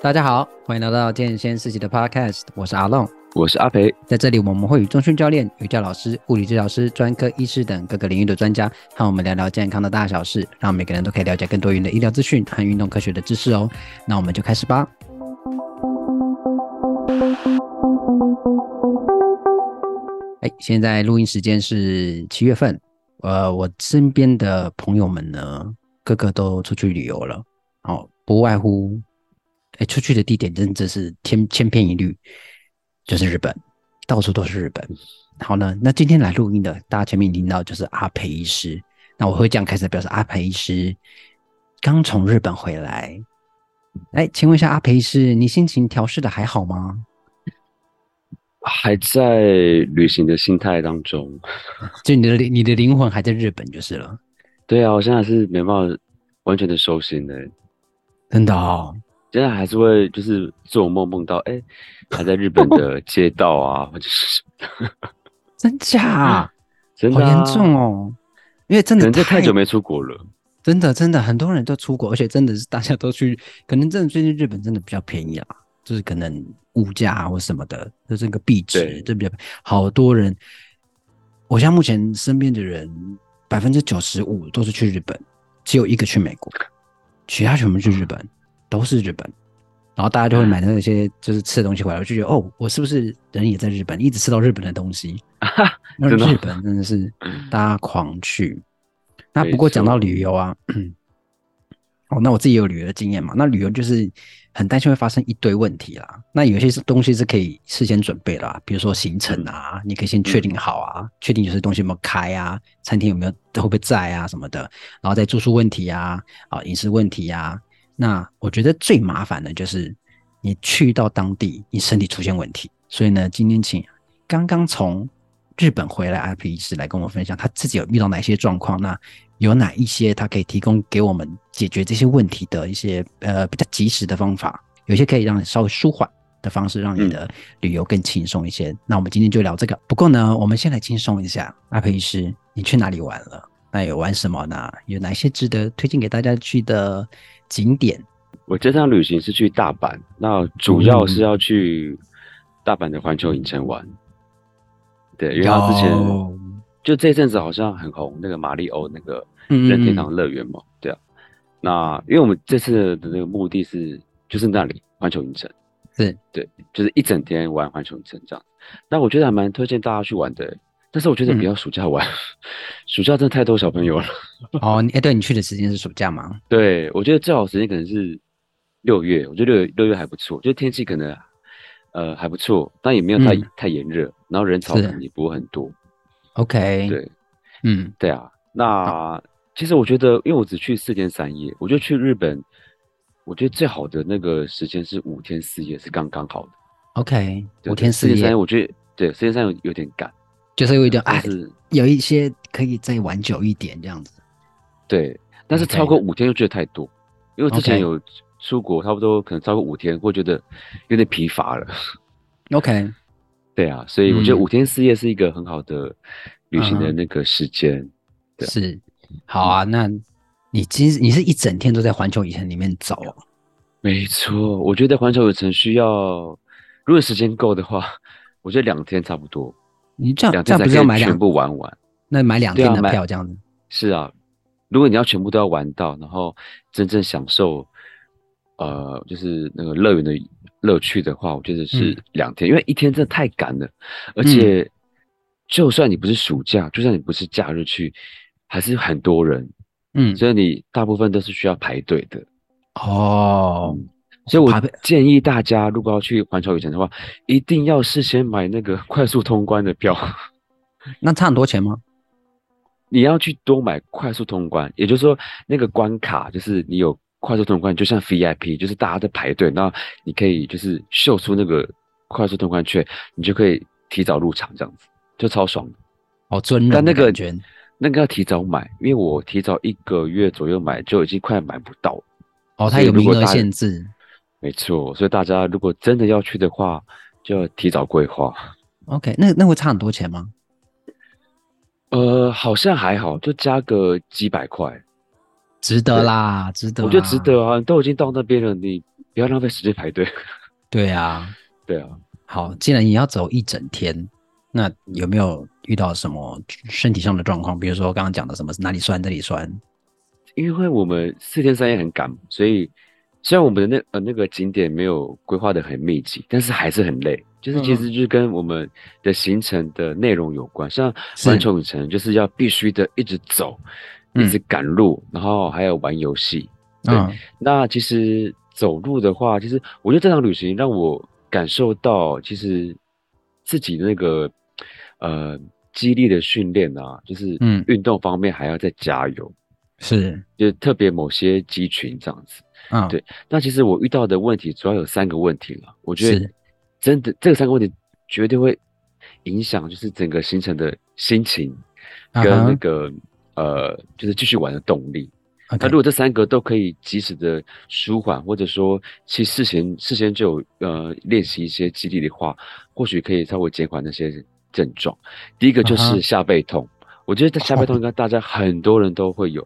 大家好，欢迎来到健先四级的 Podcast，我是阿龙，我是阿培，在这里我们会与中训教练、瑜伽老师、物理治疗师、专科医师等各个领域的专家，和我们聊聊健康的大小事，让每个人都可以了解更多元的医疗资讯和运动科学的知识哦。那我们就开始吧。哎，现在录音时间是七月份，呃，我身边的朋友们呢，个个都出去旅游了，哦，不外乎。哎，出去的地点真的是千千篇一律，就是日本，到处都是日本。好呢，那今天来录音的，大家前面听到就是阿培医师。那我会这样开始表示，阿培医师刚从日本回来。哎，请问一下，阿培医师，你心情调试的还好吗？还在旅行的心态当中，就你的你的灵魂还在日本就是了。对啊，我现在是没办法完全的收心的，真的哦。现在还是会就是做梦梦到哎、欸，还在日本的 街道啊，或者是 真假？真的、啊、好严重哦！因为真的太，太久没出国了，真的真的很多人都出国，而且真的是大家都去，可能真的最近日本真的比较便宜啊，就是可能物价或什么的，就是这个币值就比较好多人。我现在目前身边的人百分之九十五都是去日本，只有一个去美国，其他全部去日本。都是日本，然后大家就会买那些就是吃的东西回来，我就觉得哦，我是不是人也在日本，一直吃到日本的东西？那日本真的是大家狂去。那不过讲到旅游啊，哦，那我自己有旅游的经验嘛。那旅游就是很担心会发生一堆问题啦。那有些是东西是可以事先准备的啦，比如说行程啊，你可以先确定好啊，确定有些东西有没有开啊，餐厅有没有会不会在啊什么的，然后再住宿问题啊，啊饮食问题啊。那我觉得最麻烦的就是你去到当地，你身体出现问题。所以呢，今天请刚刚从日本回来阿培医师来跟我分享，他自己有遇到哪些状况？那有哪一些他可以提供给我们解决这些问题的一些呃比较及时的方法？有些可以让你稍微舒缓的方式，让你的旅游更轻松一些。嗯。那我们今天就聊这个。不过呢，我们先来轻松一下，阿培医师，你去哪里玩了？那有玩什么呢？有哪些值得推荐给大家去的？景点，我这趟旅行是去大阪，那主要是要去大阪的环球影城玩。对，因为他之前就这阵子好像很红，那个马里欧那个任天堂乐园嘛，对啊。那因为我们这次的那个目的是就是那里环球影城，是对，就是一整天玩环球影城这样。那我觉得还蛮推荐大家去玩的。但是我觉得比较暑假玩，嗯、暑假真的太多小朋友了。哦，哎、欸，对，你去的时间是暑假吗？对，我觉得最好时间可能是六月，我觉得六六月还不错，我觉得天气可能呃还不错，但也没有太、嗯、太炎热，然后人潮可能也不会很多。OK，对，嗯，对啊。那其实我觉得，因为我只去四天三夜，我觉得去日本，我觉得最好的那个时间是五天四夜，是刚刚好的。OK，五天四夜，四天三夜，我觉得对，四天三夜有有点赶。就是有一点，哎，有一些可以再玩久一点这样子。对，但是超过五天又觉得太多，因为之前有出国，差不多可能超过五天，会觉得有点疲乏了。OK，对啊，所以我觉得五天四夜是一个很好的旅行的那个时间。是，好啊，那你其实你是一整天都在环球影城里面走？没错，我觉得环球影城需要，如果时间够的话，我觉得两天差不多。你这样这样不是要买两全部玩完？那买两天的票这样子？是啊，如果你要全部都要玩到，然后真正享受，呃，就是那个乐园的乐趣的话，我觉得是两天，嗯，因为一天真的太赶了，而且就算你不是暑假，嗯，就算你不是假日去，还是很多人，嗯，所以你大部分都是需要排队的。哦。嗯所以，我建议大家，如果要去环球影城的话，一定要事先买那个 快速通关的票。那差很多钱吗？你要去多买快速通关，也就是说，那个关卡就是你有快速通关，就像 VIP，就是大家在排队，那你可以就是秀出那个快速通关券，你就可以提早入场，这样子就超爽的。哦，真的。但那个那个要提早买，因为我提早一个月左右买，就已经快买不到了。哦，它有名额限制。没错，所以大家如果真的要去的话，就要提早规划。OK，那那会差很多钱吗？呃，好像还好，就加个几百块，值得啦，值得。我觉得值得啊，你都已经到那边了，你不要浪费时间排队。对啊，对啊。好，既然你要走一整天，那有没有遇到什么身体上的状况？比如说刚刚讲的什么哪里酸，这里酸？因为我们四天三夜很赶，所以虽然我们的那呃那个景点没有规划的很密集，但是还是很累。就是其实就是跟我们的行程的内容有关，嗯、像环球影城就是要必须的一直走，一直赶路，嗯、然后还有玩游戏。对，嗯、那其实走路的话，其实我觉得这场旅行让我感受到，其实自己的那个呃肌力的训练啊，就是嗯运动方面还要再加油。是，就特别某些肌群这样子。嗯，对。那其实我遇到的问题主要有三个问题了，我觉得。真的，这三个问题绝对会影响，就是整个行程的心情跟那个、uh huh. 呃，就是继续玩的动力。那.如果这三个都可以及时的舒缓，或者说其实事前事先就有呃练习一些激励的话，或许可以稍微减缓那些症状。第一个就是下背痛，uh huh. 我觉得下背痛应该大家很多人都会有，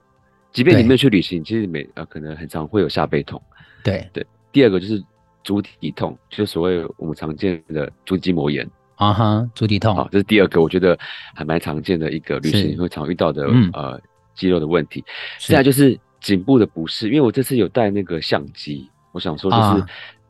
即便你没有去旅行，对其实每呃可能很常会有下背痛。对对，第二个就是。足底痛，就是所谓我们常见的足底筋膜炎啊哈，足底痛，好，这是第二个，我觉得还蛮常见的一个旅行会常遇到的、嗯、呃肌肉的问题。现在就是颈部的不适，因为我这次有带那个相机，我想说就是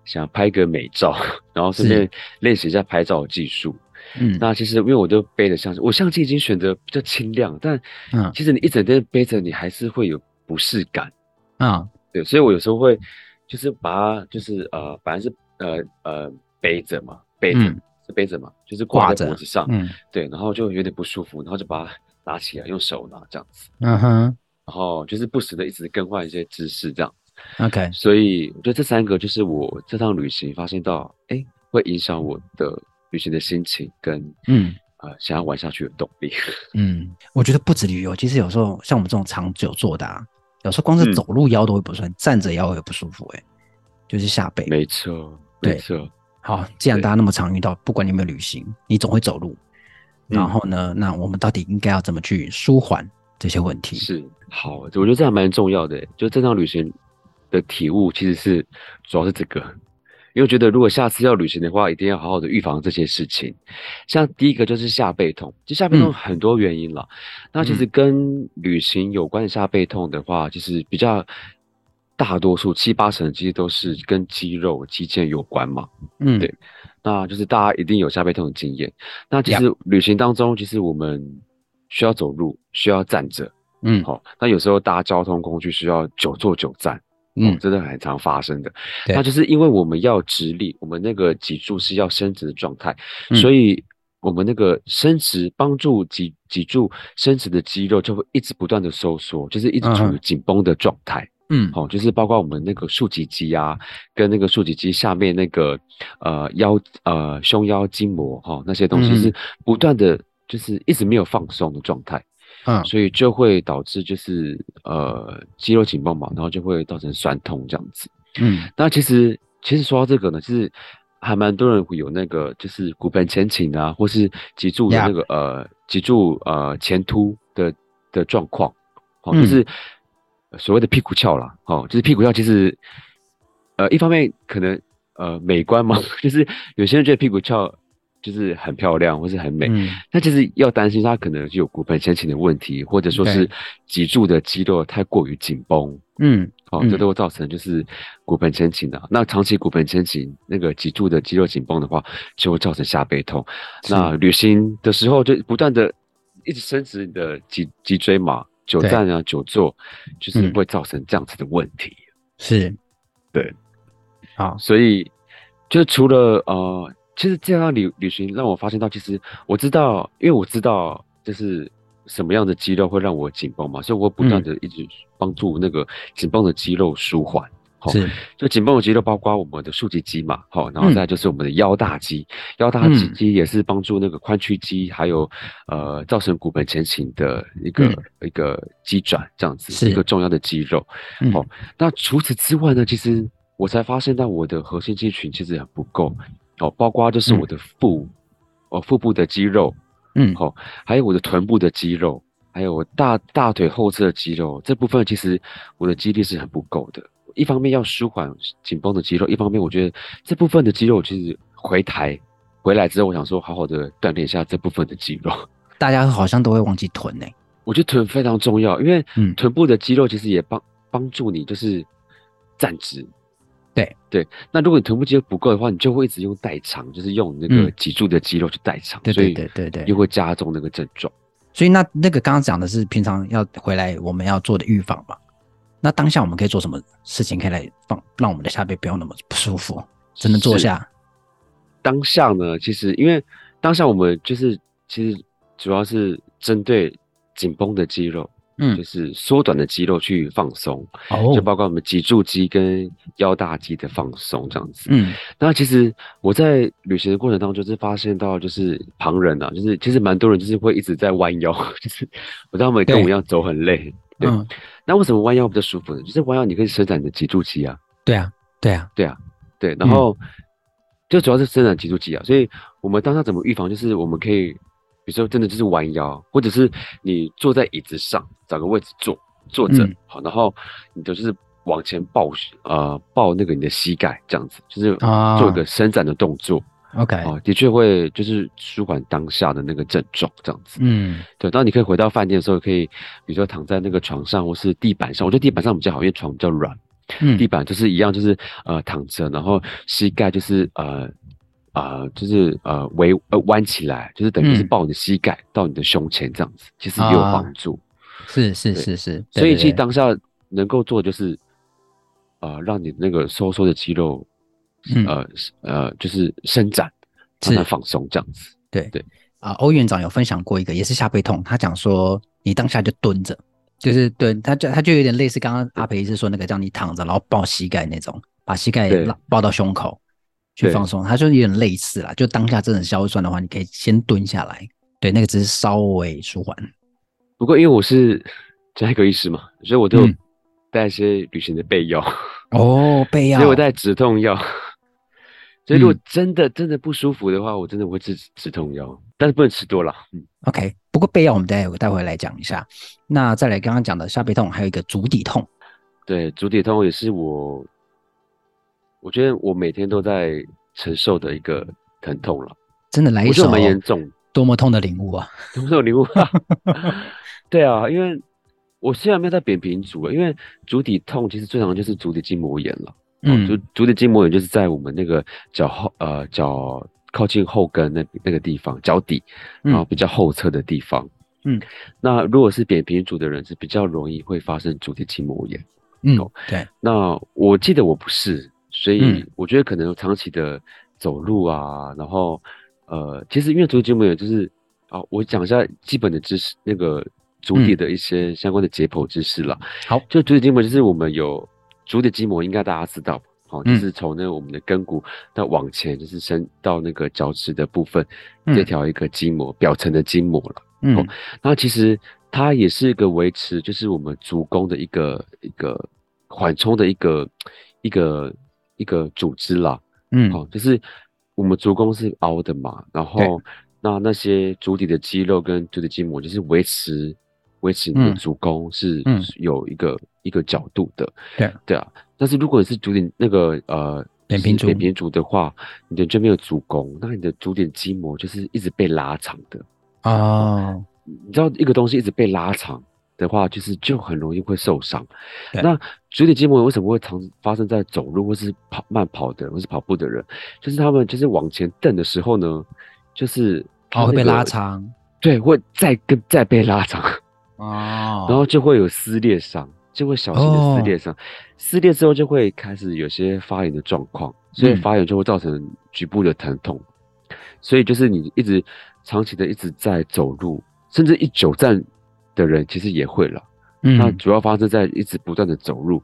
想拍个美照，啊、然后顺便练习一下拍照的技术。嗯，那其实因为我都背着相机，我相机已经选择比较轻量，但嗯。其实你一整天背着，你还是会有不适感啊。对，所以我有时候会。就是把它，就是呃，反正是呃呃背着嘛，背着、嗯、是背着嘛，就是挂在脖子上，嗯，对，然后就有点不舒服，然后就把它拿起来，用手拿这样子，嗯哼，然后就是不时的一直更换一些姿势这样，OK，所以我觉得这三个就是我这趟旅行发现到，哎、欸，会影响我的旅行的心情跟嗯呃想要玩下去的动力，嗯，我觉得不止旅游，其实有时候像我们这种长久做的啊。有时候光是走路腰都会不酸，嗯、站着腰也不舒服，欸，哎，就是下背。没错，没错。好，既然大家那么常遇到，不管你有没有旅行，你总会走路。然后呢，嗯、那我们到底应该要怎么去舒缓这些问题？是，好，我觉得这还蛮重要的，欸。就这趟旅行的体悟，其实是主要是这个。因为我觉得，如果下次要旅行的话，一定要好好的预防这些事情。像第一个就是下背痛，其实下背痛很多原因了。嗯、那其实跟旅行有关的下背痛的话，其实比较大多数七八成其实都是跟肌肉、肌腱有关嘛。嗯，对。那就是大家一定有下背痛的经验。那其实旅行当中，其实我们需要走路，需要站着。嗯，好。那有时候搭交通工具需要久坐久站。嗯，真的很常发生的，对。那就是因为我们要直立，我们那个脊柱是要伸直的状态，嗯、所以我们那个伸直帮助脊脊柱伸直的肌肉就会一直不断的收缩，就是一直处于紧绷的状态。嗯，好、哦，就是包括我们那个竖脊肌啊，跟那个竖脊肌下面那个呃腰呃胸腰筋膜哈、哦、那些东西是不断的，就是一直没有放松的状态。嗯，所以就会导致就是呃肌肉紧绷嘛，然后就会造成酸痛这样子。嗯，那其实其实说到这个呢，其实还蛮多人会有那个就是骨盆前倾啊，或是脊柱的那个.呃脊柱呃前凸的的状况，哦，就是所谓的屁股翘啦，哦，就是屁股翘其实呃一方面可能呃美观嘛，就是有些人觉得屁股翘。就是很漂亮，或是很美，嗯、但其实要担心它可能就有骨盆前倾的问题，或者说是脊柱的肌肉太过于紧绷，嗯，哦，这都会造成就是骨盆前倾的。嗯、那长期骨盆前倾，那个脊柱的肌肉紧绷的话，就会造成下背痛。那旅行的时候就不断的一直伸直你的脊脊椎嘛，久站啊，久坐，就是会造成这样子的问题。嗯、是，对，好，所以就除了呃。其实这样旅旅行让我发现到，其实我知道，因为我知道就是什么样的肌肉会让我紧绷嘛，所以我不断的一直帮助那个紧绷的肌肉舒缓。好、嗯，就紧绷的肌肉包括我们的竖脊肌嘛，好，然后再就是我们的腰大肌，嗯、腰大肌肌也是帮助那个髋屈肌，还有呃造成骨盆前倾的一个、嗯、一个肌转，这样子是一个重要的肌肉。好、嗯，那除此之外呢，其实我才发现到我的核心肌群其实很不够。哦，包括就是我的腹，嗯、哦，腹部的肌肉，嗯，好、哦，还有我的臀部的肌肉，还有我大大腿后侧的肌肉，这部分其实我的肌力是很不够的。一方面要舒缓紧绷的肌肉，一方面我觉得这部分的肌肉其实回台回来之后，我想说好好的锻炼一下这部分的肌肉。大家好像都会忘记臀呢、欸，我觉得臀非常重要，因为臀部的肌肉其实也帮帮助你就是站直。对对，那如果你臀部肌肉不够的话，你就会一直用代偿，就是用那个脊柱的肌肉去代偿，对对对对对，又会加重那个症状。所以那那个刚刚讲的是平常要回来我们要做的预防嘛？那当下我们可以做什么事情可以来放让我们的下背不要那么不舒服？只能坐下。当下呢，其实因为当下我们就是其实主要是针对紧绷的肌肉。嗯，就是缩短的肌肉去放松，哦，就包括我们脊柱肌跟腰大肌的放松这样子。嗯，那其实我在旅行的过程当中，就是发现到就是旁人啊，就是其实蛮多人就是会一直在弯腰，就是我知道他们跟我一样走很累。嗯，那为什么弯腰比较舒服呢？就是弯腰你可以伸展你的脊柱肌啊。对啊，对啊，对啊，对。然后就主要是伸展脊柱肌啊，所以我们当下怎么预防？就是我们可以。比如说，真的就是弯腰，或者是你坐在椅子上，找个位置坐，坐着，嗯、好，然后你就是往前抱，呃，抱那个你的膝盖，这样子，就是做一个伸展的动作。OK，哦，的确会就是舒缓当下的那个症状，这样子。嗯，对。当你可以回到饭店的时候，可以比如说躺在那个床上或是地板上，我觉得地板上比较好，因为床比较软。嗯，地板就是一样，就是呃躺着，然后膝盖就是呃。啊、呃，就是呃，围呃弯起来，就是等于是抱你的膝盖到你的胸前这样子，其实也有帮助。是是是是，所以其实当下能够做的就是，啊、呃，让你那个收缩的肌肉，呃、嗯、呃，就是伸展，让它放松这样子。对对啊，欧院长有分享过一个，也是下背痛，他讲说你当下就蹲着，就是蹲，他就他就有点类似刚刚阿培医师说那个，叫你躺着然后抱膝盖那种，把膝盖抱到胸口。去放松，它就有点类似啦。就当下真的腰酸的话，你可以先蹲下来，对，那个只是稍微舒缓。不过因为我是家医科医师嘛，所以我都有带一些旅行的备药。哦，备药，所以我带止痛药。所以如果真的真的不舒服的话，我真的会吃止痛药，但是不能吃多了。嗯，OK。不过备药我们待会待会来讲一下。那再来刚刚讲的下背痛，还有一个足底痛。对，足底痛也是我。我觉得我每天都在承受的一个疼痛了，真的来一首蛮严重，多么痛的领悟啊！多么痛的领悟啊！对啊，因为我虽然没有在扁平足，因为足底痛其实最常就是足底筋膜炎了。嗯，足足底筋膜炎就是在我们那个脚后呃脚靠近后跟那那个地方脚底，然后比较后侧的地方。嗯，那如果是扁平足的人是比较容易会发生足底筋膜炎。嗯，对。那我记得我不是。所以我觉得可能长期的走路啊，嗯、然后呃，其实因为足底筋膜炎就是啊，我讲一下基本的知识，那个足底的一些相关的解剖知识了。好、嗯，就足底筋膜就是我们有足底筋膜，应该大家知道，好、嗯，就是从那我们的跟骨到往前，就是伸到那个脚趾的部分，嗯、这条一个筋膜表层的筋膜了。嗯，哦，那其实它也是一个维持，就是我们足弓的一个一个缓冲的一个一个。一个组织啦，嗯，好，就是我们足弓是凹的嘛，然后那那些足底的肌肉跟足底筋膜就是维持维持你的足弓是有一个、嗯、一个角度的，对。对啊。但是如果你是足底那个呃扁平足。扁平足的话，你的就没有足弓，那你的足底筋膜就是一直被拉长的。哦。你知道一个东西一直被拉长。的话，就是就很容易会受伤。那足底筋膜为什么会常发生在走路或是跑慢跑的人或是跑步的人？就是他们就是往前蹬的时候呢，就是它、会被拉长，对，会再跟再被拉长 哦，然后就会有撕裂伤，就会小心的撕裂伤，哦、撕裂之后就会开始有些发炎的状况，所以发炎就会造成局部的疼痛。嗯、所以就是你一直长期的一直在走路，甚至一久站。的人其实也会了，嗯，那主要发生在一直不断的走路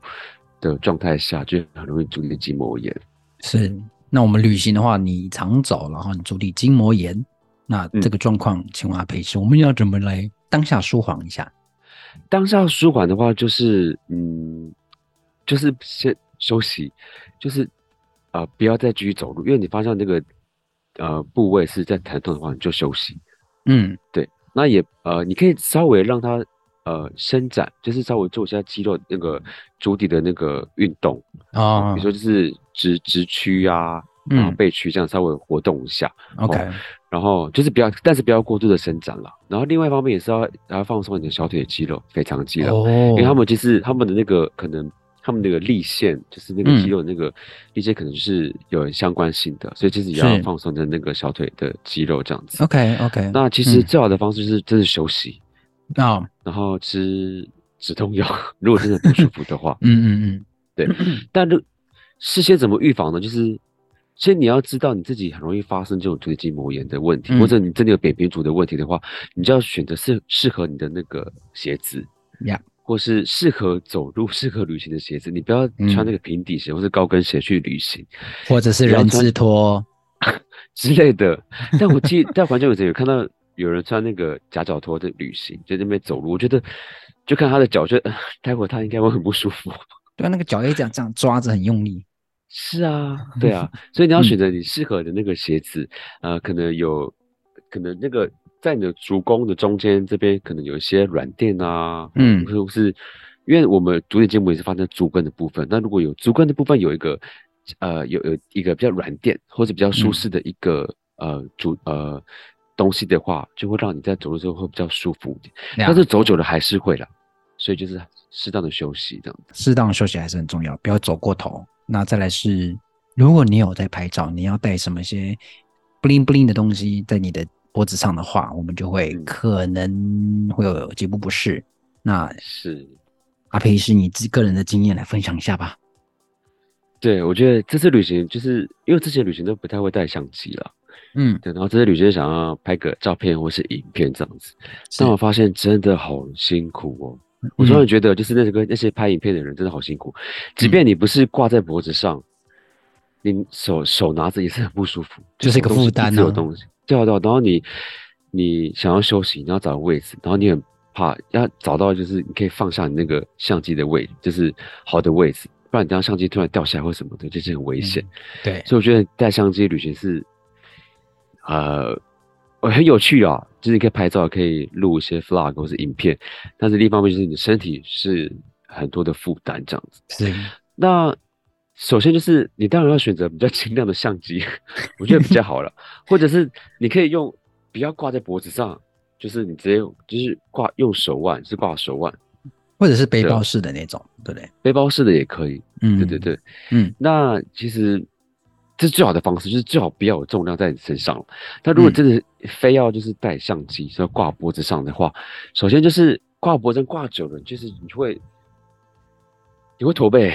的状态下，就很容易足底筋膜炎。是，那我们旅行的话，你常走，然后你足底筋膜炎，那这个状况，请问阿培师，我们要怎么来当下舒缓一下？当下舒缓的话，就是嗯，就是先休息，就是啊、呃，不要再继续走路，因为你发现那个呃部位是在疼痛的话，你就休息。嗯，对。那也呃，你可以稍微让它呃伸展，就是稍微做一下肌肉那个足底的那个运动啊，比如说就是直直屈啊，然后背屈这样稍微活动一下。OK，然后就是不要，但是不要过度的伸展了。然后另外一方面也是要要放松你的小腿的肌肉、腓肠肌肉，因为他们就是他们的那个可能。他们那个立线，就是那个肌肉那个力线，可能就是有相关性的，嗯、所以其实也要放松的那个小腿的肌肉这样子。OK OK。那其实最好的方式就是真的休息啊，嗯、然后吃止痛药，如果真的不舒服的话。嗯嗯嗯，对。但是事先怎么预防呢？就是先你要知道你自己很容易发生这种腿筋膜炎的问题，嗯、或者你真的有扁平足的问题的话，你就要选择适适合你的那个鞋子。Yeah. 或是适合走路、适合旅行的鞋子，你不要穿那个平底鞋或是高跟鞋去旅行，或者是人字拖 之类的。但我记得在环球影城有看到有人穿那个夹脚拖在旅行，在那边走路，我觉得就看他的脚，就待会他应该会很不舒服。对啊，那个脚也这样这样抓着很用力。是啊，对啊，所以你要选择你适合的那个鞋子，嗯、呃，可能有可能那个。在你的足弓的中间这边，可能有一些软垫啊，嗯，或者是因为我们足底筋膜也是发生在足跟的部分。那如果有足跟的部分有一个，呃，有有一个比较软垫或者比较舒适的一个、嗯、呃足呃东西的话，就会让你在走的时候会比较舒服一点。嗯、但是走久了还是会啦，所以就是适当的休息这样子。适当的休息还是很重要，不要走过头。那再来是，如果你有在拍照，你要带什么些 bling bling 的东西在你的。脖子上的话，我们就会可能会有颈部不适。那是阿培医师，你自己个人的经验来分享一下吧。对，我觉得这次旅行就是因为之前旅行都不太会带相机了，嗯，对，然后这次旅行想要拍个照片或是影片这样子，但我发现真的好辛苦哦。嗯、我突然觉得，就是那个那些拍影片的人真的好辛苦，即便你不是挂在脖子上，嗯、你手手拿着也是很不舒服，就是一个负担的东西。掉到，然后你你想要休息，你要找个位置，然后你很怕要找到就是你可以放下你那个相机的位置，就是好的位置，不然你等下相机突然掉下来或什么的，就是很危险。嗯、对，所以我觉得带相机旅行是呃很有趣啊，就是你可以拍照，可以录一些 vlog 或是影片，但是另一方面就是你的身体是很多的负担这样子。是，那。首先就是你当然要选择比较轻量的相机，我觉得比较好了。或者是你可以用不要挂在脖子上，就是你直接用就是挂用手腕，是挂手腕，或者是背包式的那种，对不对？背包式的也可以。嗯，对对对，嗯。那其实这是最好的方式，就是最好不要有重量在你身上。但如果真的非要就是带相机，是要挂脖子上的话，首先就是挂脖子挂久了，就是你会你会驼背。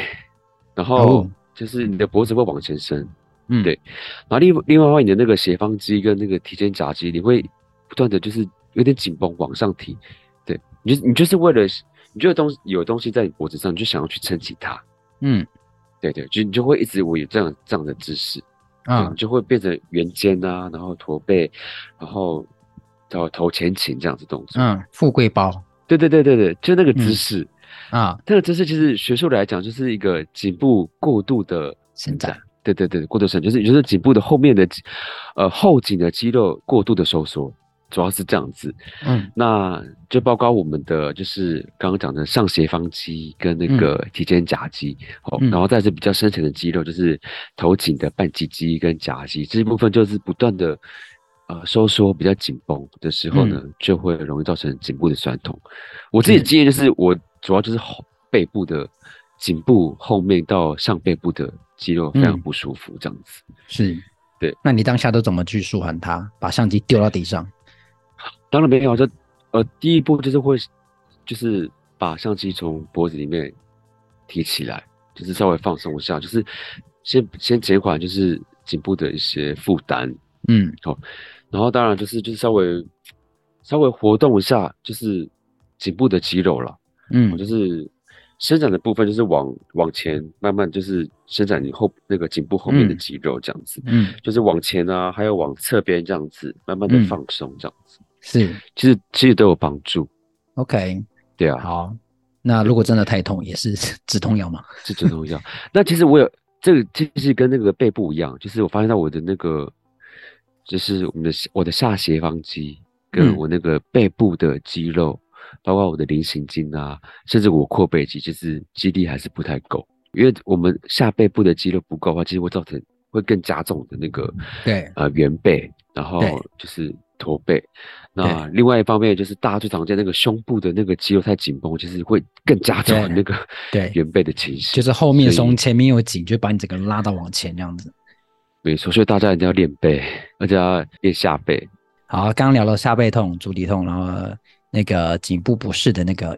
然后就是你的脖子会往前伸，嗯，对。然后另另外的话，你的那个斜方肌跟那个提肩胛肌，你会不断的就是有点紧绷往上提，对。你就你就是为了你觉得东西有东西在你脖子上，你就想要去撑起它，嗯，对对，就你就会一直我有这样这样的姿势，啊，你就会变成圆肩啊，然后驼背，然后头头前倾这样子动作，嗯，富贵包，对对对对对，就那个姿势。嗯啊，这个姿势其实学术来讲，就是一个颈部过度的伸展。对对对，过度伸展，就是也就是颈部的后面的，呃后颈的肌肉过度的收缩，主要是这样子。嗯，那就包括我们的就是刚刚讲的上斜方肌跟那个提肩胛肌，然后再是比较深层的肌肉，就是头颈的半肌肌跟夹肌，这一部分就是不断的。呃，收缩比较紧绷的时候呢，嗯、就会容易造成颈部的酸痛。我自己的经验就是，我主要就是后背部的颈部后面到上背部的肌肉非常不舒服，这样子。嗯、是，对。那你当下都怎么去舒缓它？把相机丢到地上？当然没有，就呃，第一步就是会，就是把相机从脖子里面提起来，就是稍微放松一下，就是先先减缓就是颈部的一些负担。嗯，好。然后当然就是就是稍微稍微活动一下，就是颈部的肌肉了。嗯，就是伸展的部分，就是往往前慢慢就是伸展你后那个颈部后面的肌肉这样子。嗯，就是往前啊，还有往侧边这样子，慢慢的放松这样子。是，其实其实都有帮助。OK，对啊。好，那如果真的太痛，也是 止痛药吗？是止痛药。那其实我有这个其实跟那个背部一样，就是我发现到我的那个。就是我们的我的下斜方肌跟我那个背部的肌肉，包括我的菱形肌啊，甚至我阔背肌，就是肌力还是不太够。因为我们下背部的肌肉不够的话，其实会造成会更加重的那个对呃圆背，然后就是驼背。那另外一方面就是大家最常见那个胸部的那个肌肉太紧绷，就是会更加重那个对圆背的情形。就是后面松，前面又紧，就把你整个拉到往前这样子。没错，所以大家一定要练背，而且要练下背。好，刚刚聊了下背痛、足底痛，然后那个颈部不适的那个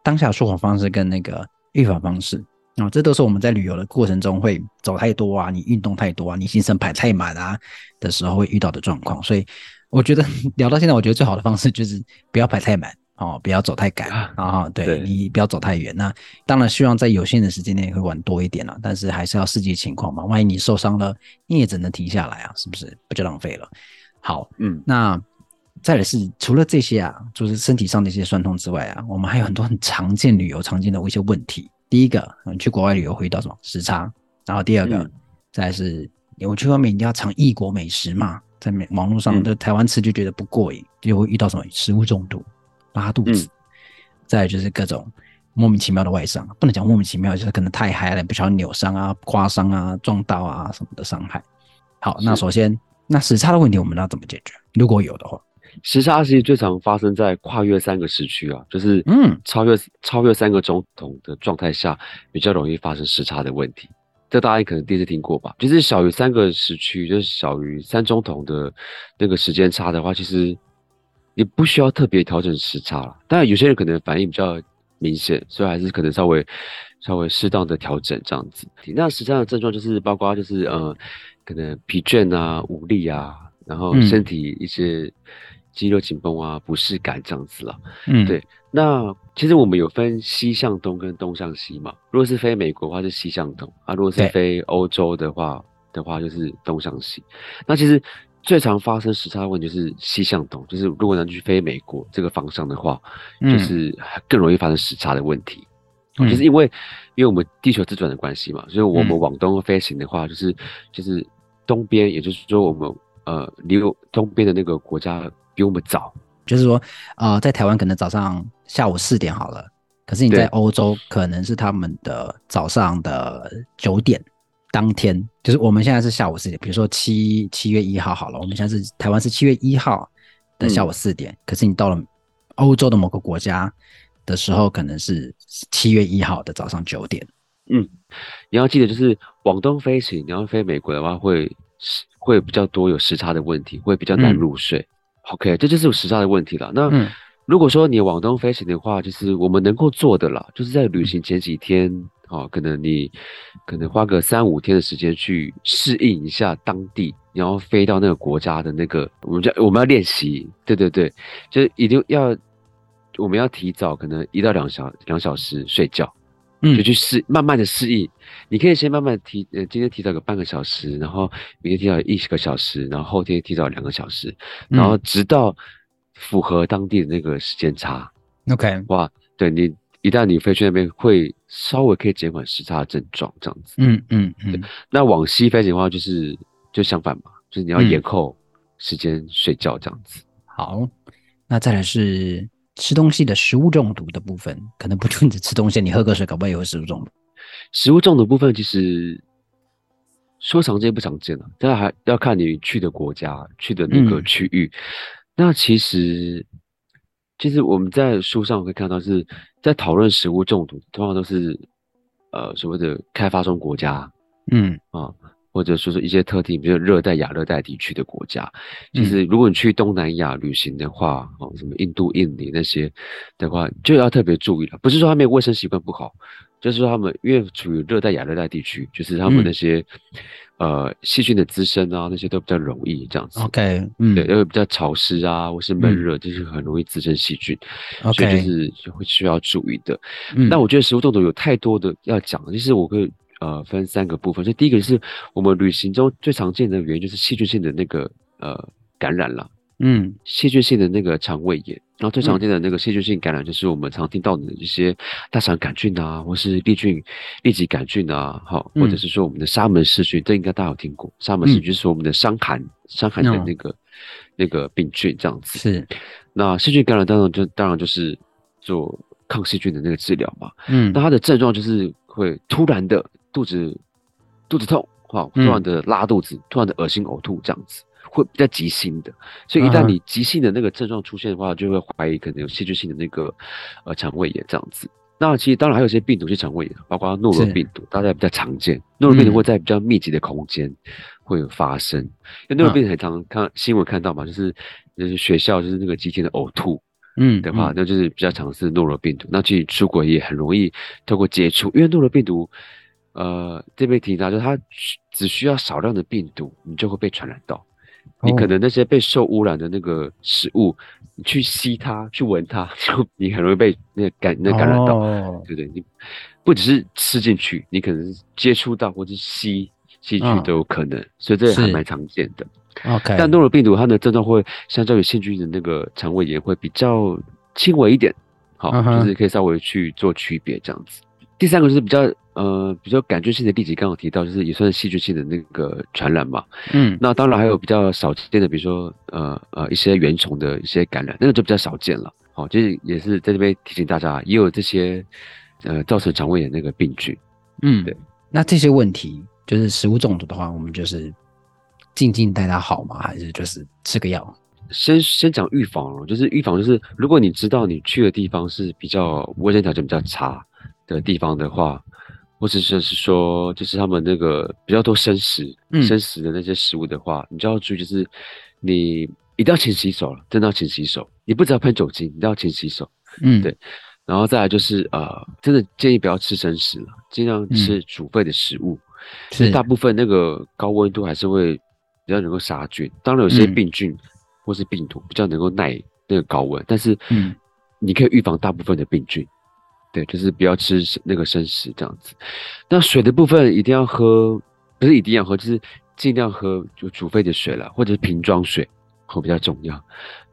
当下舒缓方式跟那个预防方式。啊、哦，这都是我们在旅游的过程中会走太多啊，你运动太多啊，你行程排太满啊的时候会遇到的状况。所以我觉得 聊到现在，我觉得最好的方式就是不要排太满哦，不要走太赶啊、哦。对，对你不要走太远。那当然希望在有限的时间内会玩多一点了，但是还是要视际情况嘛。万一你受伤了，你也只能停下来啊，是不是？不就浪费了？好，嗯，那再来是除了这些啊，就是身体上的一些酸痛之外啊，我们还有很多很常见旅游常见的一些问题。第一个，你去国外旅游会遇到什么时差？然后第二个，嗯、再来是，我去外面一定要尝异国美食嘛，在网络上的、嗯、台湾吃就觉得不过瘾，就会遇到什么食物中毒、拉肚子，嗯、再来就是各种莫名其妙的外伤，不能讲莫名其妙，就是可能太嗨了，不小心扭伤啊、刮伤啊、撞到啊什么的伤害。好，那首先，那时差的问题我们要怎么解决？如果有的话。时差其实最常发生在跨越三个时区啊，就是嗯，超越超越三个钟头的状态下，比较容易发生时差的问题。这大家可能第一次听过吧？就是小于三个时区，就是小于三钟头的那个时间差的话，其实你不需要特别调整时差了。当然，有些人可能反应比较明显，所以还是可能稍微稍微适当的调整这样子。那时差的症状就是包括就是呃，可能疲倦啊、无力啊，然后身体一些。肌肉紧绷啊，不适感这样子了。嗯，对。那其实我们有分西向东跟东向西嘛。如果是飞美国的话，是西向东啊；如果是飞欧洲的话的话，就是东向西。那其实最常发生时差问题就是西向东，就是如果能去飞美国这个方向的话，就是更容易发生时差的问题。嗯，就是因为因为我们地球自转的关系嘛，所以我们往东飞行的话，就是就是东边，也就是说我们呃离东边的那个国家。比我们早，就是说，呃，在台湾可能早上下午四点好了，可是你在欧洲可能是他们的早上的九点，当天就是我们现在是下午四点，比如说七七月一号好了，我们现在是台湾是七月一号的下午四点，嗯，可是你到了欧洲的某个国家的时候，可能是七月一号的早上九点。嗯，你要记得，就是往东飞行，你要飞美国的话会，会会比较多有时差的问题，会比较难入睡。嗯 OK，这就是有时差的问题了。那如果说你往东飞行的话，就是我们能够做的啦，就是在旅行前几天，哦，可能你可能花个三五天的时间去适应一下当地，然后飞到那个国家的那个，我们叫我们要练习，对对对，就是一定要我们要提早可能一到两小两小时睡觉。就去适慢慢的适应，你可以先慢慢提，呃，今天提早个半个小时，然后明天提早一个小时，然后后天提早两个小时，然后直到符合当地的那个时间差。OK，哇，对你一旦你飞去那边，会稍微可以减缓时差的症状，这样子。嗯嗯嗯。那往西飞行的话，就是就相反嘛，就是你要延后时间睡觉这样子。嗯、好，那再来是。吃东西的食物中毒的部分，可能不就你吃东西，你喝个水，搞不好也会食物中毒。食物中毒部分其实说常见不常见了，但还要看你去的国家、去的那个区域。嗯、那其实，其实我们在书上会看到，是在讨论食物中毒，通常都是呃所谓的开发中国家，嗯啊。或者说是一些特定，比如热带、亚热带地区的国家，其实如果你去东南亚旅行的话，哦，什么印度、印尼那些的话，就要特别注意了。不是说他们卫生习惯不好，就是说他们因为处于热带、亚热带地区，就是他们那些、嗯、呃细菌的滋生啊，那些都比较容易这样子。OK，嗯，对，因为比较潮湿啊，或是闷热，就是很容易滋生细菌所以就是就会需要注意的。嗯，那我觉得食物中毒有太多的要讲，就是我可以。呃，分三个部分，这第一个是我们旅行中最常见的原因，就是细菌性的那个呃感染了，嗯，细菌性的那个肠胃炎，然后最常见的那个细菌性感染就是我们常听到的一些大肠杆菌啊，或是痢菌、痢疾杆菌啊，好，或者是说我们的沙门氏菌，这应该大家有听过，沙门氏菌是我们的伤寒伤寒的那个那个病菌这样子。是，那细菌感染当中就当然就是做抗细菌的那个治疗嘛。嗯，那它的症状就是会突然的肚子肚子痛，哈，突然的拉肚子，嗯、突然的恶心呕吐这样子，会比较急性的。所以一旦你急性的那个症状出现的话，就会怀疑可能有细菌性的那个呃肠胃炎这样子。那其实当然还有一些病毒是肠胃炎，包括诺如病毒，大家比较常见。诺如病毒会在比较密集的空间会有发生，嗯、因为诺如病毒很常看新闻看到嘛，就是就是学校就是那个集体的呕吐，嗯的话，那就是比较常是诺如病毒。那其实出国也很容易透过接触，因为诺如病毒，呃，这边提到就是它只需要少量的病毒，你就会被传染到。你可能那些被受污染的那个食物，你去吸它，去闻它，就你很容易被那个感那感染到，对不对？你不只是吃进去，你可能是接触到或者吸吸进去都有可能，所以这个还蛮常见的。OK，但诺如病毒它的症状会相较于细菌的那个肠胃炎会比较轻微一点，好，就是可以稍微去做区别这样子。第三个就是比较呃比较感觉性的痢疾，刚刚提到就是也算是细菌性的那个传染嘛。嗯，那当然还有比较少见的，比如说呃呃一些原虫的一些感染，那个就比较少见了。好，就是也是在这边提醒大家，也有这些呃造成肠胃炎那个病菌。嗯，对。那这些问题就是食物中毒的话，我们就是静静待它好吗？还是就是吃个药？先先讲预防，就是预防就是如果你知道你去的地方是比较卫生条件比较差。的地方的话，或者是是说，就是他们那个比较多生食、嗯、生食的那些食物的话，你就要注意，就是你一定要勤洗手了，真的要勤洗手。你不只要喷酒精，你都要勤洗手。嗯，对。然后再来就是呃，真的建议不要吃生食了，尽量吃煮沸的食物。是、嗯，大部分那个高温度还是会比较能够杀菌。当然，有些病菌或是病毒比较能够耐那个高温，但是嗯，你可以预防大部分的病菌。对，就是不要吃那个生食这样子。那水的部分一定要喝，不是一定要喝，就是尽量喝就煮沸的水了，或者是瓶装水，会比较重要。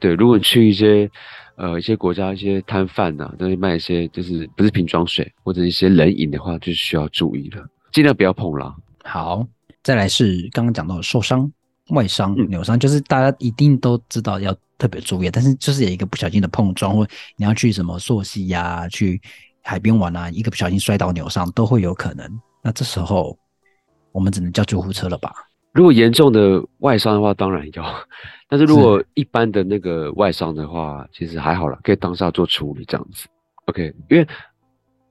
对，如果你去一些呃一些国家一些摊贩呐，都会卖一些就是不是瓶装水或者一些冷饮的话，就需要注意了，尽量不要碰了。好，再来是刚刚讲到的受伤、外伤、扭伤，嗯、就是大家一定都知道要特别注意，但是就是有一个不小心的碰撞，或你要去什么溯溪呀，去。海边玩啊，一个不小心摔倒扭伤都会有可能。那这时候我们只能叫救护车了吧？如果严重的外伤的话，当然要。但是如果一般的那个外伤的话，其实还好了，可以当下做处理这样子。OK，因为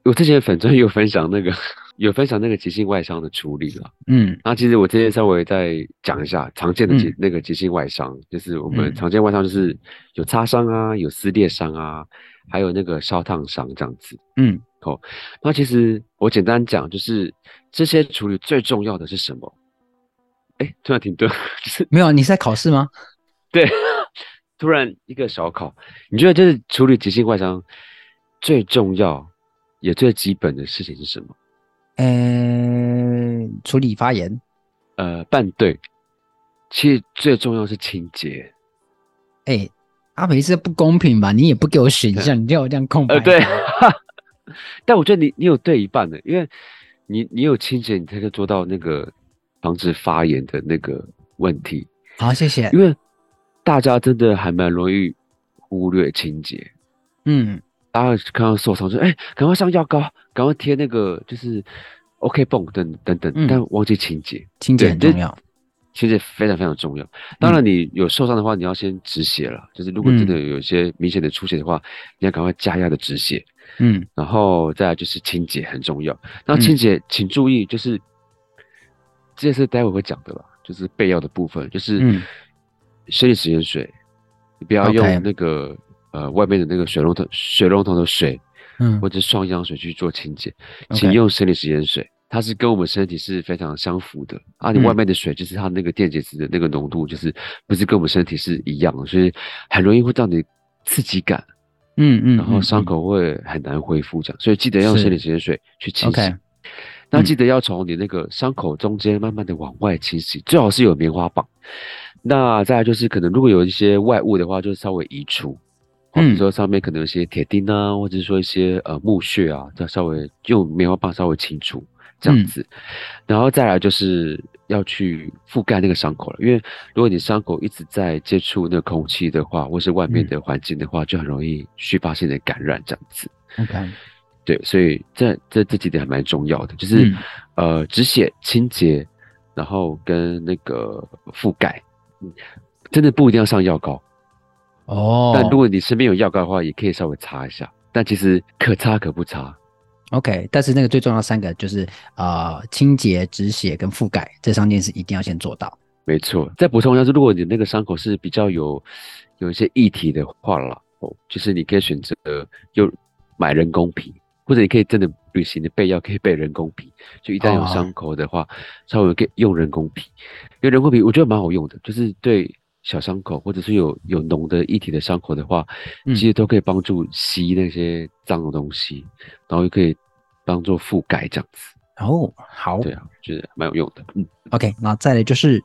我之前粉专有分享那个有分享那个急性外伤的处理了。嗯，那其实我今天稍微再讲一下常见的急那个急性外伤，嗯、就是我们常见外伤就是有擦伤啊，有撕裂伤啊。还有那个烧烫伤这样子，嗯，好，那其实我简单讲，就是这些处理最重要的是什么？哎，突然停顿，就是没有，你是在考试吗？对，突然一个小考，你觉得就是处理急性外伤最重要也最基本的事情是什么？嗯、呃，处理发炎。呃，半对，其实最重要是清洁。哎。阿培是不公平吧？你也不给我选项，你叫我这样空白。呃，对。但我觉得你你有对一半的，因为你你有清洁，你才可以做到那个防止发炎的那个问题。好，谢谢。因为大家真的还蛮容易忽略清洁。嗯，大家看到受伤就哎，赶快上药膏，赶快贴那个就是 OK 绷等等等，嗯、但忘记清洁，清洁很重要。其实非常非常重要。当然，你有受伤的话，你要先止血了。嗯、就是如果真的有一些明显的出血的话，嗯、你要赶快加压的止血。嗯，然后再来就是清洁很重要。那清洁，嗯、请注意，就是这是待会会讲的了，就是备药的部分，就是生理食盐水，你不要用那个呃外面的那个水龙头水龙头的水，嗯，或者双氧水去做清洁，请用生理食盐水。它是跟我们身体是非常相符的啊！你外面的水就是它那个电解质的那个浓度，就是不是跟我们身体是一样的，所以很容易会让你刺激感，嗯嗯，然后伤口会很难恢复这样，所以记得要用生理食盐水去清洗。那记得要从你那个伤口中间慢慢的往外清洗，最好是有棉花棒。那再来就是可能如果有一些外物的话，就稍微移除，比如说上面可能有些铁钉啊，或者是说一些呃木屑啊，再稍微用棉花棒稍微清除。这样子，嗯、然后再来就是要去覆盖那个伤口了，因为如果你伤口一直在接触那个空气的话，或是外面的环境的话，嗯、就很容易续发性的感染这样子。OK，对，所以这这这几点还蛮重要的，就是、嗯、呃止血、清洁，然后跟那个覆盖，嗯，真的不一定要上药膏哦。但如果你身边有药膏的话，也可以稍微擦一下，但其实可擦可不擦。OK，但是那个最重要的三个就是呃清洁、止血跟覆盖这三件事一定要先做到。没错，再补充一下，是如果你那个伤口是比较有有一些液体的话了，哦，就是你可以选择用买人工皮，或者你可以真的旅行的备药可以备人工皮，就一旦有伤口的话，哦、稍微可以用人工皮，因为人工皮我觉得蛮好用的，就是对小伤口或者是有有脓的液体的伤口的话，嗯、其实都可以帮助吸那些脏的东西，然后又可以。当做覆盖这样子哦，好，对啊，觉得蛮有用的。嗯，OK，那再来就是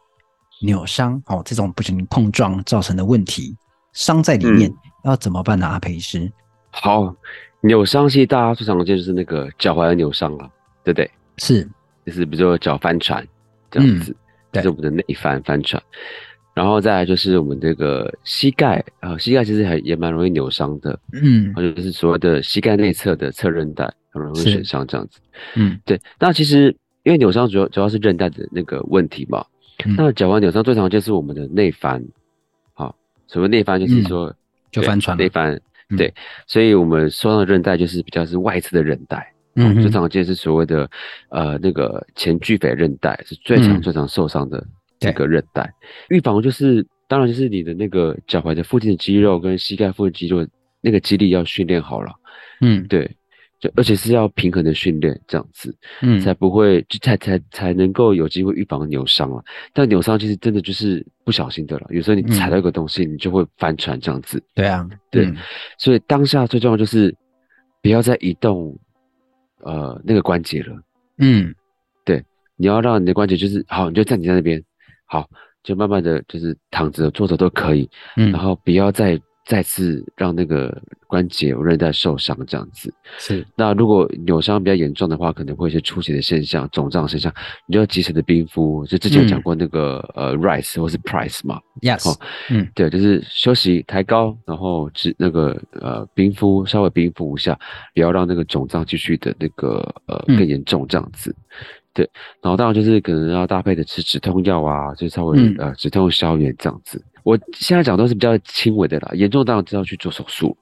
扭伤哦，这种不小心碰撞造成的问题，伤在里面、嗯、要怎么办呢？阿培医师，好，扭伤其实大家最常见就是那个脚踝的扭伤了，对不对？是，就是比如说脚翻船这样子，这、嗯、是我们的内翻翻船。然后再来就是我们这个膝盖啊，膝盖其实还也蛮容易扭伤的，嗯，或者就是所谓的膝盖内侧的侧韧带。很容易损伤这样子，嗯，对。那其实因为扭伤主要主要是韧带的那个问题嘛。嗯、那脚腕扭伤最常见是我们的内翻，好，所谓内翻就是说、嗯、就翻船内翻，对。嗯、所以我们受伤的韧带就是比较是外侧的韧带，嗯，最常见是所谓的呃那个前距腓韧带是最常最常受伤的这个韧带。预、嗯、防就是当然就是你的那个脚踝的附近的肌肉跟膝盖附近肌肉那个肌力要训练好了，嗯，对。就而且是要平衡的训练，这样子，嗯，才不会就才才才能够有机会预防扭伤了。但扭伤其实真的就是不小心的了，有时候你踩到一个东西，你就会翻船这样子。嗯、对啊，对，嗯、所以当下最重要就是不要再移动，呃，那个关节了。嗯，对，你要让你的关节就是好，你就站你在那边，好，就慢慢的就是躺着、坐着都可以，嗯，然后不要再。再次让那个关节韧带受伤，这样子是。那如果扭伤比较严重的话，可能会有一些出血的现象、肿胀现象，你就要及时的冰敷。就之前讲过那个、嗯、呃，RICE 或是 PRICE 嘛，Yes，哦，嗯，对，就是休息抬高，然后只那个呃冰敷，稍微冰敷一下，不要让那个肿胀继续的那个呃更严重这样子。嗯、对，然后当然就是可能要搭配的吃止痛药啊，就稍微、嗯、呃止痛消炎这样子。我现在讲都是比较轻微的啦，严重当然就要去做手术。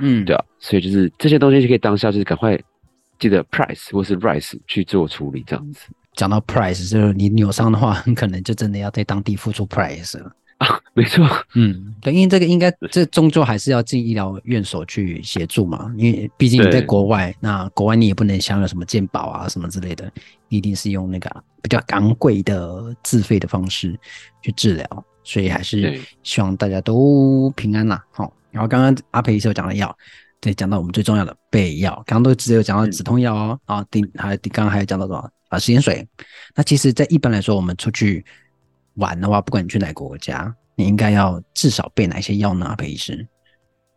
嗯，对啊，所以就是这些东西就可以当下就是赶快记得 price 或是 rice 去做处理这样子。讲到 price，就是你扭伤的话，很可能就真的要在当地付出 price 了 啊。没错，嗯，对，因为这个应该这终究还是要进医疗院所去协助嘛，因为毕竟你在国外，那国外你也不能享有什么健保啊什么之类的，一定是用那个比较昂贵的自费的方式去治疗。所以还是希望大家都平安啦。好，然后刚刚阿培医生有讲了药，对，讲到我们最重要的备药，刚刚都只有讲到止痛药哦，啊，顶还刚刚还有讲到什么啊？食盐水。那其实，在一般来说，我们出去玩的话，不管你去哪个国家，你应该要至少备哪些药呢？阿培医师？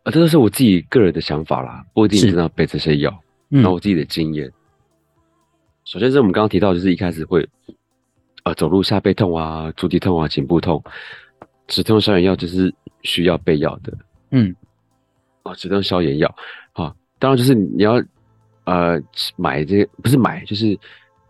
啊，这个是我自己个人的想法啦，不一定知道备这些药。那我自己的经验，首先是我们刚刚提到，就是一开始会呃走路下背痛啊，足底痛啊，颈部痛。止痛消炎药就是需要备药的，嗯，哦，止痛消炎药，啊，当然就是你要，呃，买这个不是买，就是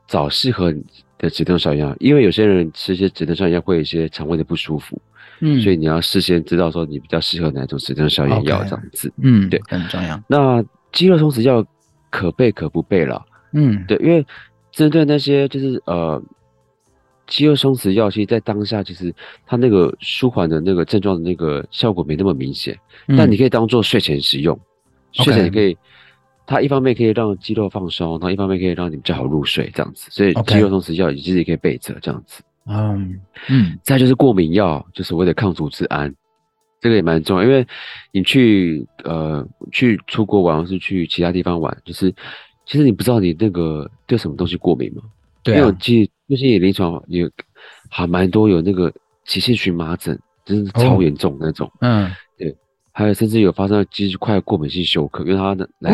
找适合你的止痛消炎药，因为有些人吃一些止痛消炎药会有一些肠胃的不舒服，嗯，所以你要事先知道说你比较适合哪种止痛消炎药这样子，okay, 嗯，对，很重要。那肌肉松弛药可备可不备了，嗯，对，因为针对那些就是呃。肌肉松弛药，其实，在当下，其实它那个舒缓的那个症状的那个效果没那么明显，嗯、但你可以当做睡前使用，嗯、睡前可以，它一方面可以让肌肉放松，然后一方面可以让你比较好入睡，这样子。所以肌肉松弛药其实也可以备着这样子。嗯嗯。再就是过敏药，就所谓的抗组织胺，这个也蛮重要，因为你去呃去出国玩，或是去其他地方玩，就是其实你不知道你那个对什么东西过敏嘛？对、啊，因为我记最近也临床也还蛮多有那个急性荨麻疹，真是超严重那种。哦、嗯，对，还有甚至有发生几块过敏性休克，因为他的来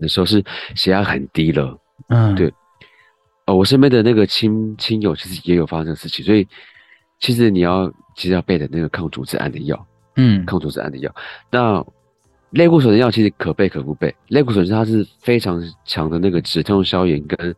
的时候是血压很低了。嗯，对。哦，我身边的那个亲亲友其实也有发生这个事情，所以其实你要其实要备的那个抗组织胺的药，嗯，抗组织胺的药。那类固醇的药其实可备可不备，类固醇它是非常强的那个止痛消炎跟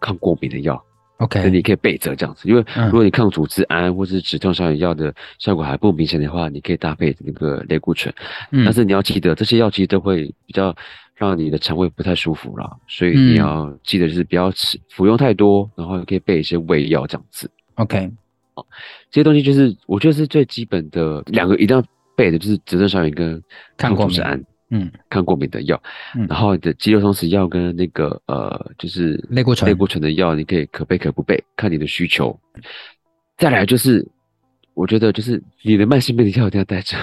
抗过敏的药。OK，那你可以备着这样子，因为如果你抗组织胺或是止痛消炎药的效果还不明显的话，你可以搭配那个类固醇。嗯，但是你要记得，这些药其实都会比较让你的肠胃不太舒服啦，所以你要记得就是不要吃服用太多，然后可以备一些胃药这样子。OK，好，这些东西就是我觉得是最基本的两个一定要备的，就是止痛消炎跟抗组织胺。嗯，抗过敏的药，嗯，然后你的肌肉松弛药跟那个呃，就是类固醇类固醇的药，你可以可备可不备，看你的需求。再来就是，我觉得就是你的慢性病一定要带着。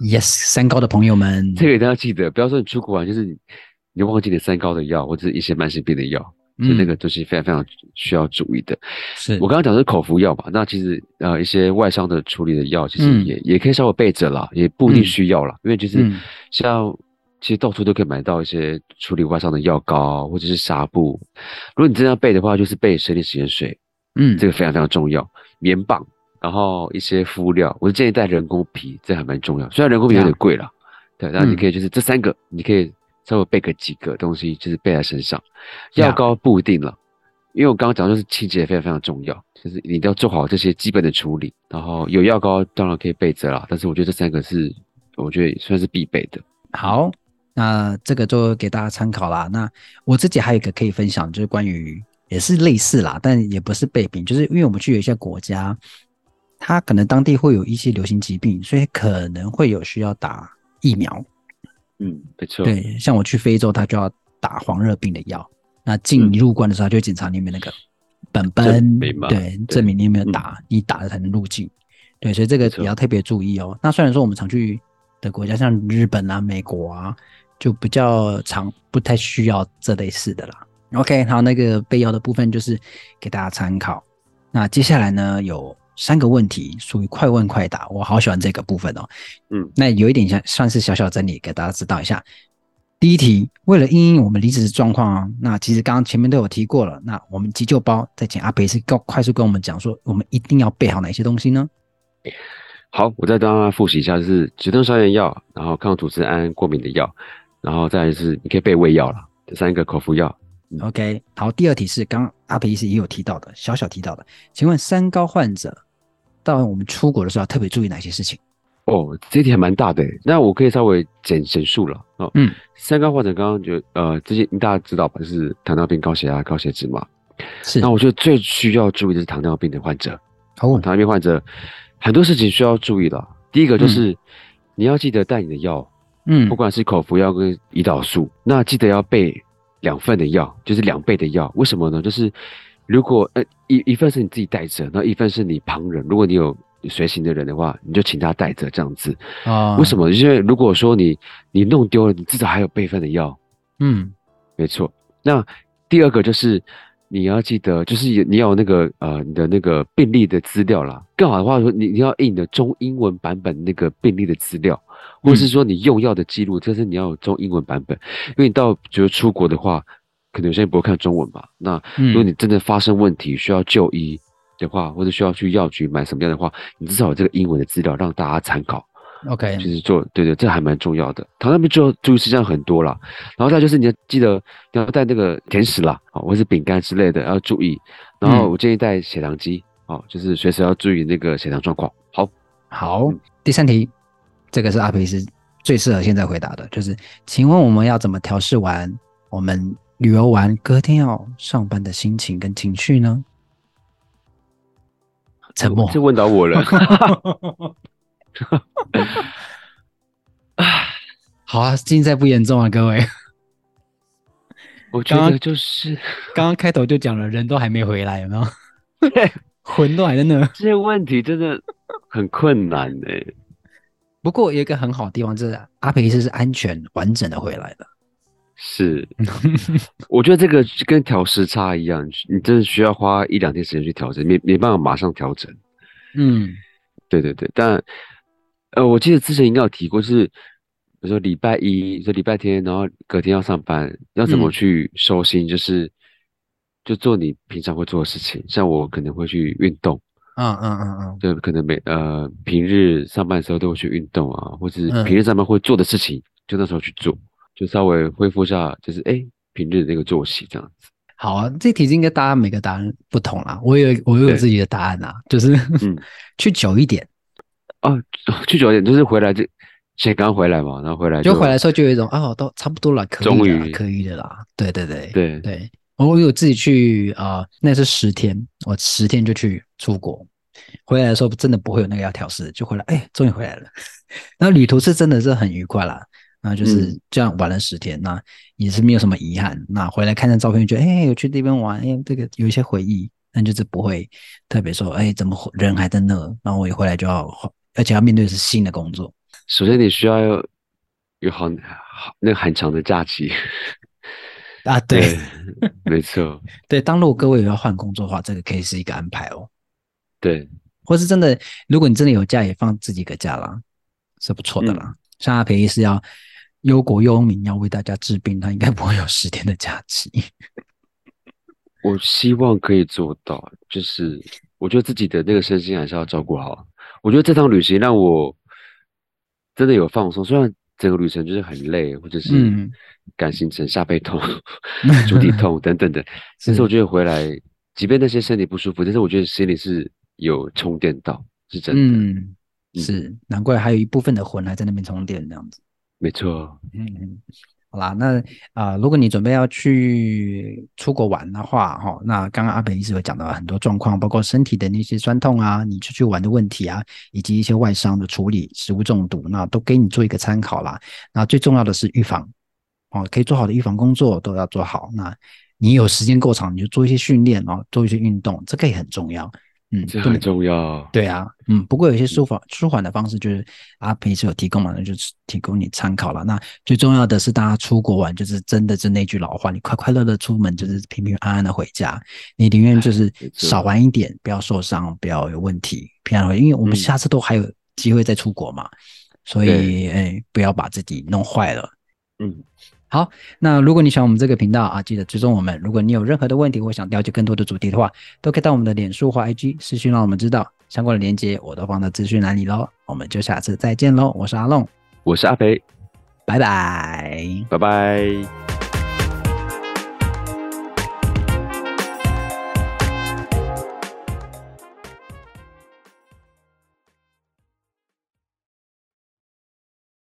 Yes，三高的朋友们，这个一定要记得，不要说你出国玩，就是你你忘记你三高的药或者是一些慢性病的药，所以那个都是非常非常需要注意的。是我刚刚讲的是口服药嘛？那其实呃一些外伤的处理的药，其实也、嗯、也可以稍微备着啦，也不一定需要啦，嗯、因为就是像。其实到处都可以买到一些处理外伤的药膏或者是纱布。如果你真的要备的话，就是备生理食盐水，嗯，这个非常非常重要。棉棒，然后一些敷料，我是建议带人工皮，这还蛮重要。虽然人工皮有点贵啦，对，但你可以就是这三个，你可以稍微备个几个东西，就是备在身上。药膏不一定了，因为我刚刚讲就是清洁非常非常重要，就是你都要做好这些基本的处理。然后有药膏当然可以备着啦，但是我觉得这三个是我觉得算是必备的。好。那这个就给大家参考啦。那我自己还有一个可以分享，就是关于也是类似啦，但也不是备品，就是因为我们去有一些国家，它可能当地会有一些流行疾病，所以可能会有需要打疫苗。嗯，没错。对，像我去非洲，他就要打黄热病的药。那进入关的时候，他就检查你有没有那个本本，对，证明你有没有打，嗯、你打了才能入境。对，所以这个也要特别注意哦。那虽然说我们常去的国家，像日本啊、美国啊。就比较常不太需要这类似的啦。OK，好，那个备药的部分就是给大家参考。那接下来呢，有三个问题属于快问快答，我好喜欢这个部分哦。嗯，那有一点像算是小小整理给大家知道一下。第一题，为了应应我们离职的状况啊，那其实刚刚前面都有提过了。那我们急救包再请阿培是告快速跟我们讲说，我们一定要备好哪些东西呢？好，我再帮大家复习一下，就是止痛消炎药，然后抗组织胺过敏的药。然后再来是，你可以备胃药了，这三个口服药。嗯、OK，好，第二题是刚刚阿培医师也有提到的，小小提到的，请问三高患者到我们出国的时候要特别注意哪些事情？哦，这题还蛮大的，那我可以稍微简简述了哦。嗯，三高患者刚刚就呃，这些大家知道吧？就是糖尿病、高血压、高血脂嘛。是。那我觉得最需要注意的是糖尿病的患者。哦，糖尿病患者很多事情需要注意的。第一个就是、嗯、你要记得带你的药。嗯，不管是口服药跟胰岛素，那记得要备两份的药，就是两倍的药。为什么呢？就是如果呃一一份是你自己带着，那一份是你旁人，如果你有随行的人的话，你就请他带着这样子。啊，为什么？因为如果说你你弄丢了，你至少还有备份的药。嗯，没错。那第二个就是你要记得，就是你要有那个呃你的那个病历的资料啦。更好的话说，你你要印的中英文版本那个病历的资料。或是说你用药的记录，这是你要有中英文版本，因为你到比如出国的话，可能有些人不会看中文吧。那如果你真的发生问题需要就医的话，或者需要去药局买什么样的话，你至少有这个英文的资料让大家参考。OK，就是做对对，这还蛮重要的。糖尿病就要注意事项很多啦，然后再就是你要记得你要带那个甜食啦，啊，或是饼干之类的要注意。然后我建议带血糖机，哦，就是随时要注意那个血糖状况。好，好，第三题。这个是阿皮斯最适合现在回答的，就是，请问我们要怎么调试完我们旅游完隔天要上班的心情跟情绪呢？沉默，这问到我了。好啊，现在不严重啊，各位。我觉得就是刚刚开头就讲了，人都还没回来，有没有？魂都还在那。这些问题真的很困难呢、欸。不过有一个很好的地方，就是阿培医师是安全完整的回来的。是，我觉得这个跟调时差一样，你真的需要花一两天时间去调整，没没办法马上调整。嗯，对对对，但呃，我记得之前应该有提过，就是比如说礼拜一，说礼拜天，然后隔天要上班，要怎么去收心，就是。就做你平常会做的事情，像我可能会去运动，嗯嗯嗯嗯，对可能每呃平日上班的时候都会去运动啊，或者是平日上班会做的事情，就那时候去做，就稍微恢复一下，就是哎平日的那个作息这样子。好啊，这题应该大家每个答案不同啦，我有我有自己的答案啊，就是嗯，去久一点。啊，去久一点就是回来就。先刚回来嘛，然后回来就，就回来的时候就有一种啊，都差不多了，可以了，终于可以的啦。对对对对对，我有自己去啊、呃，那是十天，我十天就去出国，回来的时候真的不会有那个要调试，就回来，哎，终于回来了。然后旅途是真的是很愉快啦，那就是这样玩了十天，那也是没有什么遗憾。那回来看看照片，觉得哎，有去那边玩，哎，这个有一些回忆，但就是不会特别说，哎，怎么人还在那？然后我一回来就要，而且要面对的是新的工作。首先，你需要有有好好那个很长的假期 啊，对，对 没错，对。当如果各位有要换工作的话，这个可以是一个安排哦。对，或是真的，如果你真的有假，也放自己个假啦，是不错的啦。嗯、像阿培是要忧国忧民，要为大家治病，他应该不会有十天的假期。我希望可以做到，就是我觉得自己的那个身心还是要照顾好。我觉得这趟旅行让我。真的有放松，虽然整个旅程就是很累，或者是感行程、下背痛、足底痛等等的，但是我觉得回来，即便那些身体不舒服，但是我觉得心里是有充电到，是真的。嗯，是，难怪还有一部分的魂还在那边充电，这样子。没错。嗯。好啦，那啊、如果你准备要去出国玩的话，哈、哦，那刚刚阿北医师有讲到很多状况，包括身体的那些酸痛啊，你出去玩的问题啊，以及一些外伤的处理、食物中毒，那都给你做一个参考啦。那最重要的是预防，哦，可以做好的预防工作都要做好。那你有时间够长，你就做一些训练哦，做一些运动，这个也很重要。嗯，这很重要。对啊，嗯，不过有些舒缓舒缓的方式，就是阿培是有提供嘛，那就是提供你参考了。那最重要的是，大家出国玩，就是真的是那句老话，你快快乐乐出门，就是平平安安的回家。你宁愿就是少玩一点，不要受伤，不要有问题，平安回。因为我们下次都还有机会再出国嘛，嗯、所以哎，不要把自己弄坏了。嗯。好，那如果你喜欢我们这个频道啊，记得追踪我们。如果你有任何的问题或想了解更多的主题的话，都可以到我们的脸书或 IG 私讯让我们知道。相关的链接我都放在资讯栏里喽。我们就下次再见喽，我是阿龙，我是阿培，拜拜，拜拜。